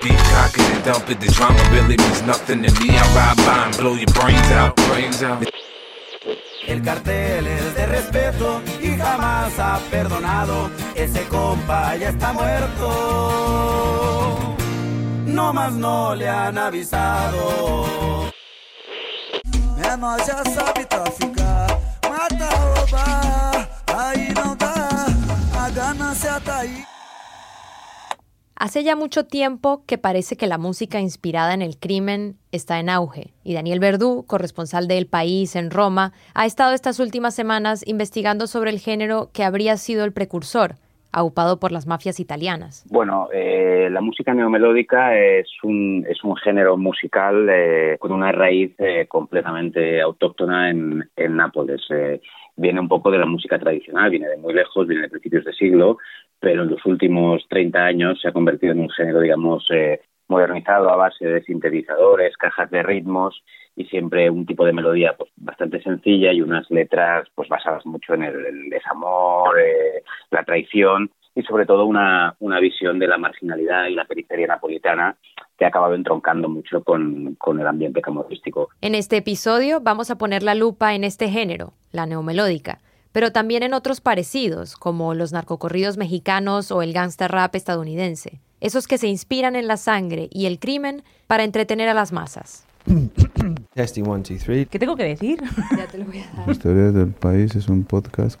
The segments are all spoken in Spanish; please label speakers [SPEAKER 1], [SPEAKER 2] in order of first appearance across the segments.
[SPEAKER 1] Deep cock it and dump it. The drama really means nothing to me. I ride by and blow your brains out, brains out.
[SPEAKER 2] El cartel es de respeto y jamás ha perdonado. Ese compa ya está muerto. No más no le han avisado.
[SPEAKER 3] Menor já sabe traficar, mata, roubar, aí não dá, a ganância tá aí.
[SPEAKER 4] Hace ya mucho tiempo que parece que la música inspirada en el crimen está en auge, y Daniel Verdú, corresponsal de El País en Roma, ha estado estas últimas semanas investigando sobre el género que habría sido el precursor, aupado por las mafias italianas.
[SPEAKER 5] Bueno, eh, la música neomelódica es un, género musical eh, con una raíz eh, completamente autóctona en, en Nápoles. Viene un poco de la música tradicional, viene de muy lejos, viene de principios de siglo, pero en los últimos 30 años se ha convertido en un género, digamos, eh, modernizado a base de sintetizadores, cajas de ritmos y siempre un tipo de melodía pues, bastante sencilla y unas letras pues basadas mucho en el, desamor, eh, la traición y sobre todo una, una visión de la marginalidad y la periferia napolitana que ha acabado entroncando mucho con, con el ambiente camorístico.
[SPEAKER 4] En este episodio vamos a poner la lupa en este género, la neomelódica, pero también en otros parecidos, como los narcocorridos mexicanos o el gangster rap estadounidense, esos que se inspiran en la sangre y el crimen para entretener a las masas.
[SPEAKER 6] Testing one, two, three.
[SPEAKER 7] ¿Qué tengo que decir?
[SPEAKER 4] Ya te lo voy a dar.
[SPEAKER 8] Historia del País es un podcast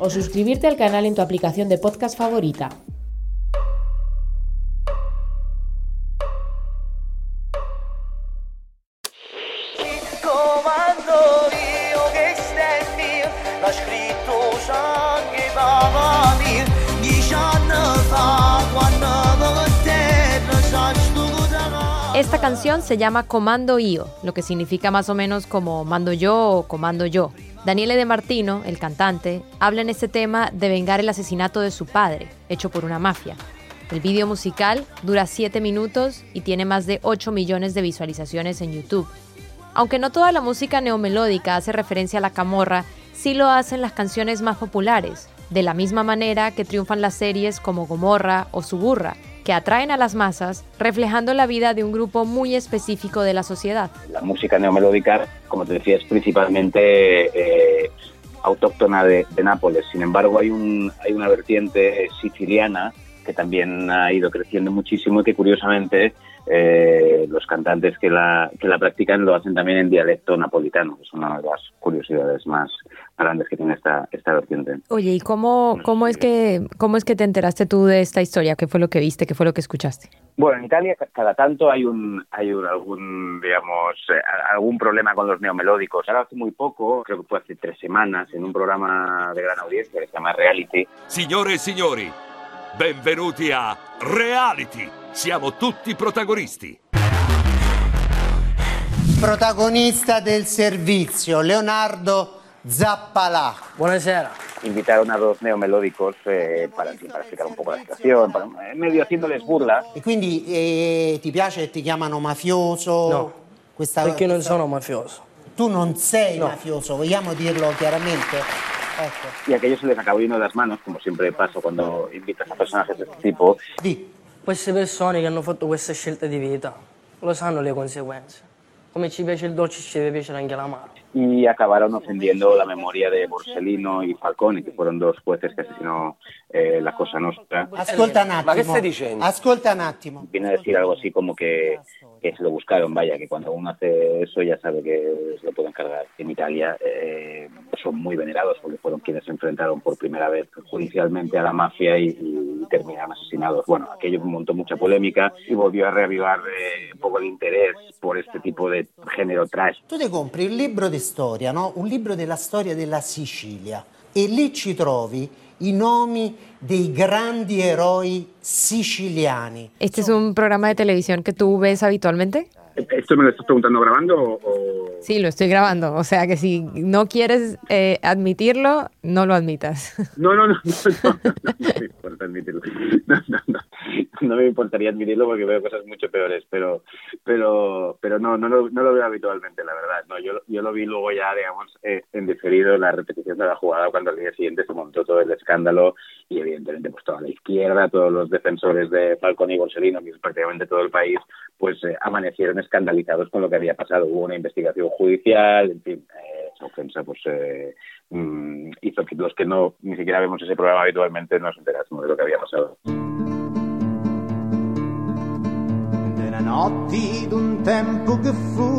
[SPEAKER 9] O suscribirte al canal en tu aplicación de podcast favorita.
[SPEAKER 4] Esta canción se llama Comando Io, lo que significa más o menos como mando yo o comando yo. Daniele De Martino, el cantante, habla en este tema de vengar el asesinato de su padre, hecho por una mafia. El video musical dura 7 minutos y tiene más de 8 millones de visualizaciones en YouTube. Aunque no toda la música neomelódica hace referencia a la camorra, sí lo hacen las canciones más populares, de la misma manera que triunfan las series como Gomorra o Suburra, que atraen a las masas, reflejando la vida de un grupo muy específico de la sociedad.
[SPEAKER 5] La música neomelódica, como te decía, es principalmente eh, autóctona de, de Nápoles. Sin embargo, hay, un, hay una vertiente siciliana que también ha ido creciendo muchísimo y que curiosamente eh, los cantantes que la, que la practican lo hacen también en dialecto napolitano, que es una de las curiosidades más grandes que tiene esta, esta vertiente.
[SPEAKER 4] Oye, ¿y cómo, cómo, es que, cómo es que te enteraste tú de esta historia? ¿Qué fue lo que viste? ¿Qué fue lo que escuchaste?
[SPEAKER 5] Bueno, en Italia ca- cada tanto hay un hay un, algún digamos eh, algún problema con los neomelódicos. Ahora hace muy poco, creo que fue hace tres semanas, en un programa de gran audiencia que se llama Reality,
[SPEAKER 10] Signore e signori, benvenuti a Reality. Siamo tutti protagonisti.
[SPEAKER 11] Protagonista del servizio, Leonardo Zappalà.
[SPEAKER 7] Buonasera.
[SPEAKER 5] invitaron a dos neomelódicos eh, para, para explicar un poco la situación, para, medio haciéndoles burla.
[SPEAKER 11] E quindi eh, ti piace che ti chiamano mafioso?
[SPEAKER 7] No,
[SPEAKER 11] Questa,
[SPEAKER 7] Perché non
[SPEAKER 11] questa-
[SPEAKER 7] sono mafioso.
[SPEAKER 11] Tu non sei
[SPEAKER 7] No.
[SPEAKER 11] mafioso, vogliamo dirlo chiaramente? Ecco.
[SPEAKER 5] Y aquello se les acabó yendo de las manos, como siempre pasa cuando invitas a personajes de este tipo.
[SPEAKER 7] Queste persone che hanno fatto questa scelta di vita lo sanno le conseguenze. Come ci piace il dolce ci deve piacere anche l'amaro.
[SPEAKER 5] Y acabaron ofendiendo la memoria de Borsellino y Falcone, que fueron dos jueces que asesinó eh, la Cosa Nostra.
[SPEAKER 11] Ascolta un attimo. Ascolta un attimo.
[SPEAKER 5] Viene a decir algo así como que, que se lo buscaron, vaya, que cuando uno hace eso ya sabe que se lo pueden cargar. En Italia eh, son muy venerados porque fueron quienes se enfrentaron por primera vez judicialmente a la mafia y, y terminaron asesinados. Bueno, aquello montó mucha polémica y volvió a reavivar eh, un poco el interés por este tipo de género trash.
[SPEAKER 11] Tu ti compri un libro di storia, no? Un libro della storia della Sicilia. e lì ci trovi i nomi dei grandi eroi siciliani.
[SPEAKER 4] ¿Este es un programa de televisión que tú ves habitualmente?
[SPEAKER 5] ¿Esto me lo estás preguntando grabando o...?
[SPEAKER 4] Sí, lo estoy grabando. O sea que si no quieres eh, admitirlo, no lo admitas.
[SPEAKER 5] No, no, no, no, no, no, no me importa admitirlo. No, no, no, no me importaría admitirlo porque veo cosas mucho peores, pero pero pero no, no lo, no lo veo habitualmente, la verdad. No, yo, yo lo vi luego ya, digamos, eh, en diferido la repetición de la jugada cuando al día siguiente se montó todo el escándalo y evidentemente pues toda la izquierda, todos los defensores de Falcón y Borsellino, que prácticamente todo el país, pues eh, amanecieron escandalizados con lo que había pasado. Hubo una investigación judicial, en fin, eh, esa ofensa pues eh, mm, hizo que los que no ni siquiera vemos ese programa habitualmente nos enterásemos de lo que había pasado.
[SPEAKER 12] Notti d'un tempo che fu,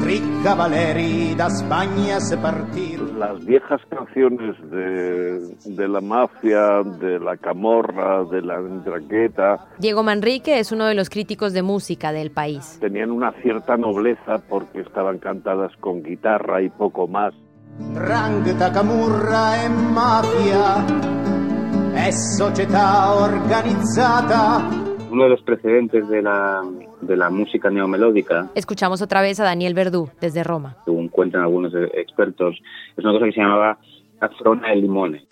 [SPEAKER 12] tre cavalieri da Spagna se partirono.
[SPEAKER 13] Las viejas canciones de, de la mafia, de la camorra, de la dragueta,
[SPEAKER 4] Diego Manrique es uno de los críticos de música del país.
[SPEAKER 13] tenían una cierta nobleza porque estaban cantadas con guitarra y poco más.
[SPEAKER 12] Rangheta, camurra e mafia, è società organizzata.
[SPEAKER 5] Uno de los precedentes de la, de la música neomelódica,
[SPEAKER 4] Escuchamos otra vez a Daniel Verdú desde Roma.
[SPEAKER 5] según cuentan algunos expertos, es una cosa que se llamaba Afrona e Limone. He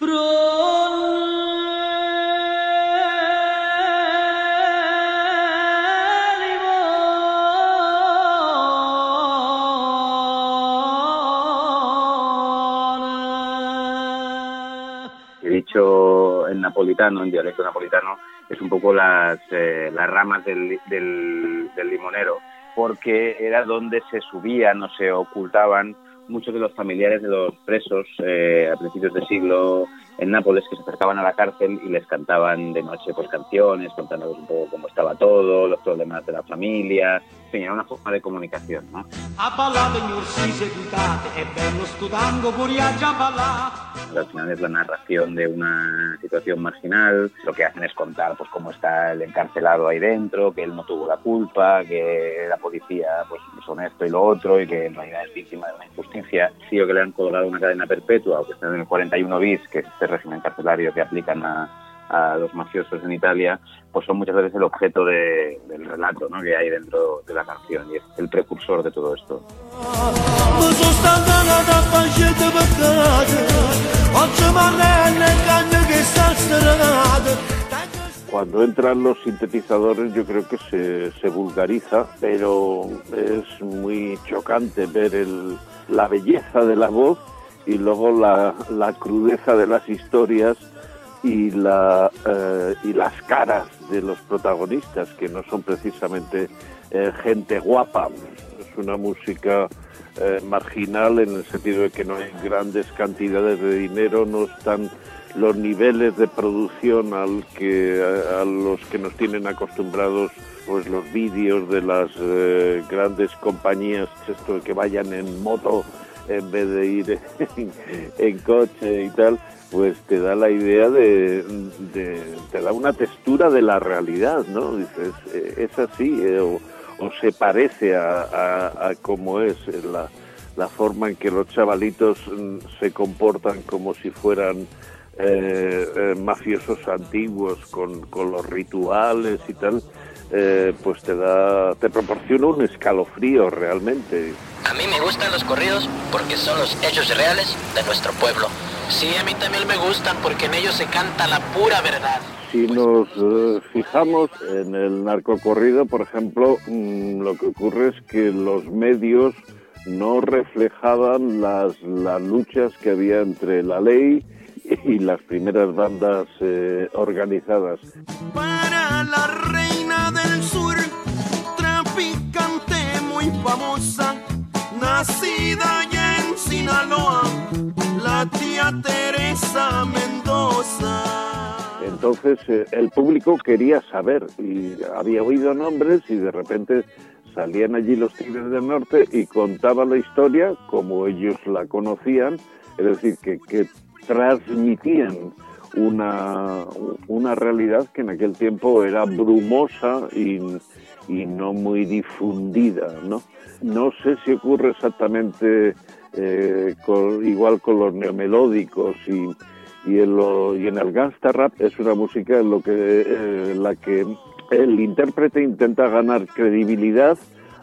[SPEAKER 5] dicho en napolitano, en dialecto napolitano, es un poco las, eh, las ramas del, del, del limonero, porque era donde se subían o se ocultaban muchos de los familiares de los presos eh, a principios de siglo en Nápoles que se acercaban a la cárcel y les cantaban de noche pues canciones, contándoles un poco cómo estaba todo, los problemas de la familia, en fin, era una forma de comunicación, ¿no?
[SPEAKER 12] Ballare.
[SPEAKER 5] al final es la narración de una situación marginal, lo que hacen es contar pues cómo está el encarcelado ahí dentro, que él no tuvo la culpa, que la policía pues es honesto y lo otro y que en realidad es víctima de una injusticia. Sí, o que le han colgado una cadena perpetua o que está en el 41 bis, que es este régimen carcelario que aplican a, a los mafiosos en Italia, pues son muchas veces el objeto de- del relato ¿no? que hay dentro de la canción y es el precursor de todo esto.
[SPEAKER 13] Cuando entran los sintetizadores yo creo que se, vulgariza, pero es muy chocante ver el- la belleza de la voz y luego la, crudeza de las historias eh, y las caras de los protagonistas, que no son precisamente eh, gente guapa. Es una música eh, marginal en el sentido de que no hay grandes cantidades de dinero, no están los niveles de producción al que a, los que nos tienen acostumbrados pues los vídeos de las eh, grandes compañías esto que vayan en moto en vez de ir en, coche y tal pues te da la idea de, te da una textura de la realidad no dices eh, es así eh, o, o se parece a, a, a cómo es eh, la, la forma en que los chavalitos mm, se comportan como si fueran eh, eh, mafiosos antiguos con, con los rituales y tal, eh, pues te da, te proporciona un escalofrío realmente.
[SPEAKER 14] A mí me gustan los corridos porque son los hechos reales de nuestro pueblo. Sí, a mí también me gustan porque en ellos se canta la pura verdad.
[SPEAKER 13] Si nos eh, fijamos en el narcocorrido, por ejemplo, mm, lo que ocurre es que los medios no reflejaban las, las luchas que había entre la ley y las primeras bandas eh, organizadas.
[SPEAKER 12] Para la reina del sur, traficante muy famosa, nacida allá en Sinaloa, la tía Teresa Mendoza.
[SPEAKER 13] Entonces eh, el público quería saber y había oído nombres y de repente salían allí los Tigres del Norte y contaban la historia como ellos la conocían, es decir, que, que transmitían una, una realidad que en aquel tiempo era brumosa y, y no muy difundida, ¿no? No sé si ocurre exactamente eh, con, igual con los neomelódicos y, y, en lo, y en el gangsta rap es una música en lo que, eh, la que el intérprete intenta ganar credibilidad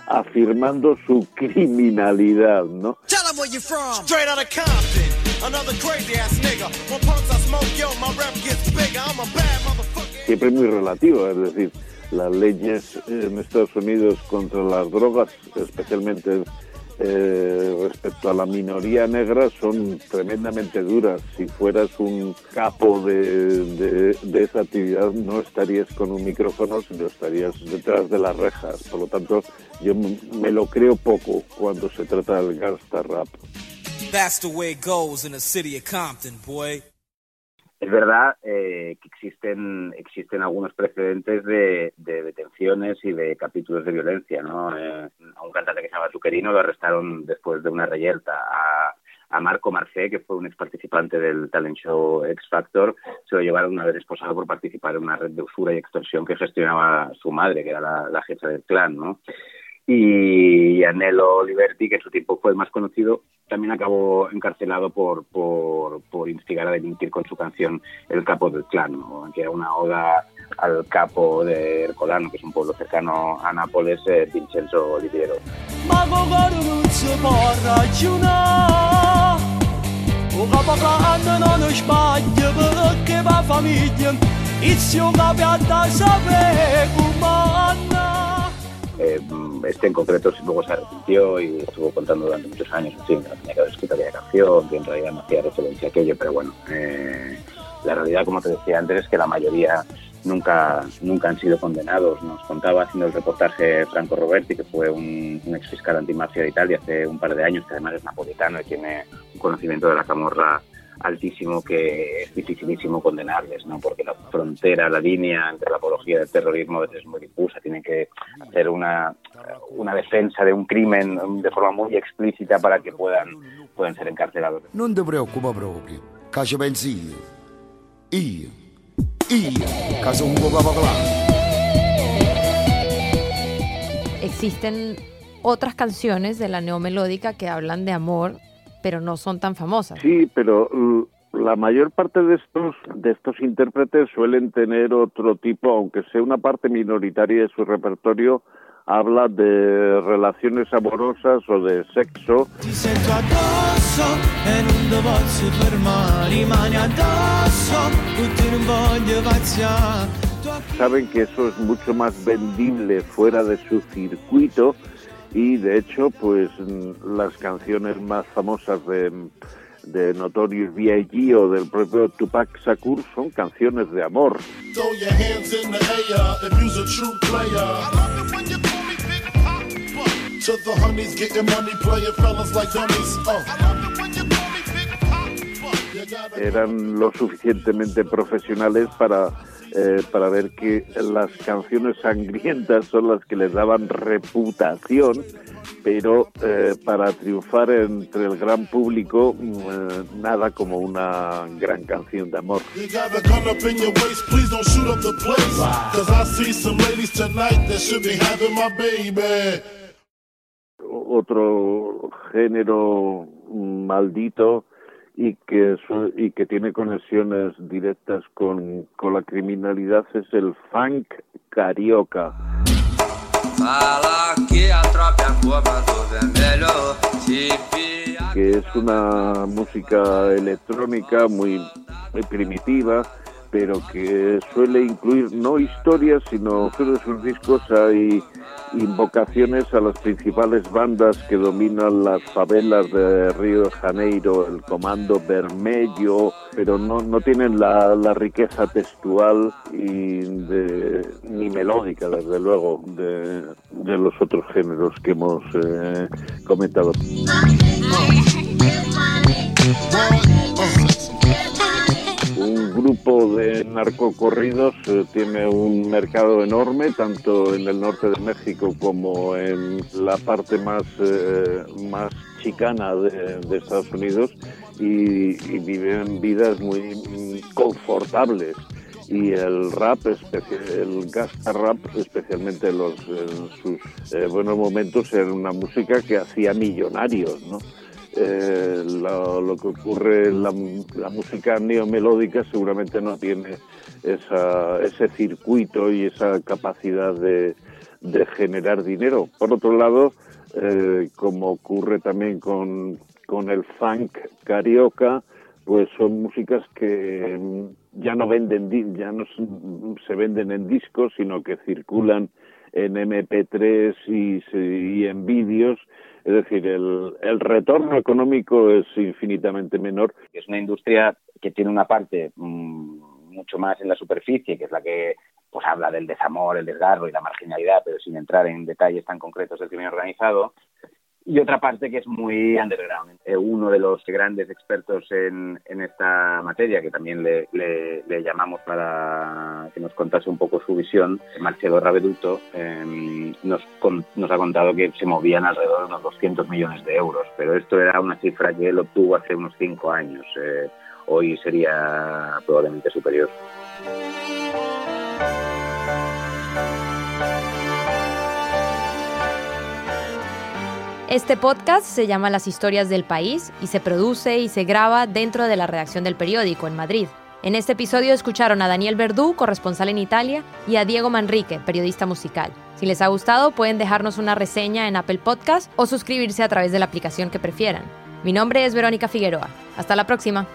[SPEAKER 13] afirmando su criminalidad, ¿no?
[SPEAKER 15] Tell 'em where you from. Straight out of Compton.
[SPEAKER 13] Siempre muy relativo, es decir, las leyes en Estados Unidos contra las drogas, especialmente eh, respecto a la minoría negra son tremendamente duras. Si fueras un capo de, de, de, esa actividad no estarías con un micrófono, sino estarías detrás de las rejas. Por lo tanto, yo me lo creo poco cuando se trata del gangsta rap.
[SPEAKER 15] That's the way it goes in the city of Compton, boy.
[SPEAKER 5] Es verdad eh, que existen existen algunos precedentes de, de, detenciones y de capítulos de violencia, ¿no? Eh, a un cantante que se llama Zuccherino lo arrestaron después de una reyerta. A, a Marco Marcé, que fue un ex participante del talent show X Factor, se lo llevaron una vez esposado por participar en una red de usura y extorsión que gestionaba su madre, que era la, la jefa del clan, ¿no? Y Anelo Liberti, que en su tiempo fue el más conocido, también acabó encarcelado por, por, por instigar a delinquir con su canción El Capo del Clan, ¿no? que era una oda al capo de Ercolano, que es un pueblo cercano a Nápoles, eh, Vincenzo Oliviero. Eh, este en concreto luego se arrepintió y estuvo contando durante muchos años fin, que no tenía que haber escrito aquella canción, que en realidad no hacía referencia a aquello, pero bueno, eh, la realidad, como te decía antes, es que la mayoría nunca, nunca han sido condenados. Nos contaba haciendo el reportaje Franco Roberti, que fue un, un ex fiscal antimafia de Italia hace un par de años, que además es napolitano y tiene un conocimiento de la camorra altísimo que es dificilísimo condenarles, ¿no? Porque la frontera, la línea entre la apología del terrorismo es muy difusa, tienen que hacer una, una defensa de un crimen de forma muy explícita para que puedan, puedan ser encarcelados.
[SPEAKER 16] Non ti preoccupa proprio, che ci pensi io. Io, io, che sono un
[SPEAKER 4] Existen otras canciones de la neomelódica que hablan de amor pero no son tan famosas.
[SPEAKER 13] Sí, pero la mayor parte de estos de estos intérpretes suelen tener otro tipo, aunque sea una parte minoritaria de su repertorio, habla de relaciones amorosas o de sexo. Saben que eso es mucho más vendible fuera de su circuito y de hecho pues las canciones más famosas de, de Notorious B.I.G. o del propio Tupac Shakur son canciones de amor. Eran lo suficientemente profesionales para eh, para ver que las canciones sangrientas son las que les daban reputación, pero eh, para triunfar entre el gran público, eh, nada como una gran canción de amor. Otro género maldito y que, y que tiene conexiones directas con, con la criminalidad es el funk carioca. Que es una música electrónica muy, muy primitiva, pero que suele incluir no historias, sino todos sus discos hay invocaciones a las principales bandas que dominan las favelas de Río de Janeiro, el Comando Vermelho, pero no, no tienen la, la riqueza textual y ni melódica, desde luego, de, de los otros géneros que hemos eh, comentado. De narcocorridos eh, tiene un mercado enorme, tanto en el norte de México como en la parte más, eh, más chicana de, de, Estados Unidos y, viven vidas muy confortables y el rap, el gasta rap, especialmente los, en sus eh, buenos momentos, era una música que hacía millonarios, ¿no? Eh, lo, que ocurre la, la música neomelódica seguramente no tiene esa, ese circuito y esa capacidad de, generar dinero. Por otro lado, eh, como ocurre también con, el funk carioca, pues son músicas que mm, ya no venden, ya no s- se venden en discos, sino que circulan en MP3 y, se- y en vídeos. Es decir, el, el retorno económico es infinitamente menor.
[SPEAKER 5] Es una industria que tiene una parte mm, mucho más en la superficie, que es la que pues habla del desamor, el desgarro y la marginalidad, pero sin entrar en detalles tan concretos del crimen organizado. Y otra parte que es muy underground. Eh, uno de los grandes expertos en, en esta materia, que también le, le- llamamos para que nos contase un poco su visión, Marcelo Raveduto, eh, nos, con- nos ha contado que se movían alrededor de unos 200 millones de euros, pero esto era una cifra que él obtuvo hace unos cinco años. Eh, hoy sería probablemente superior.
[SPEAKER 4] Este podcast se llama Las historias del país y se produce y se graba dentro de la redacción del periódico en Madrid. En este episodio escucharon a Daniel Verdú, corresponsal en Italia, y a Diego Manrique, periodista musical. Si les ha gustado, pueden dejarnos una reseña en Apple Podcast o suscribirse a través de la aplicación que prefieran. Mi nombre es Verónica Figueroa. Hasta la próxima.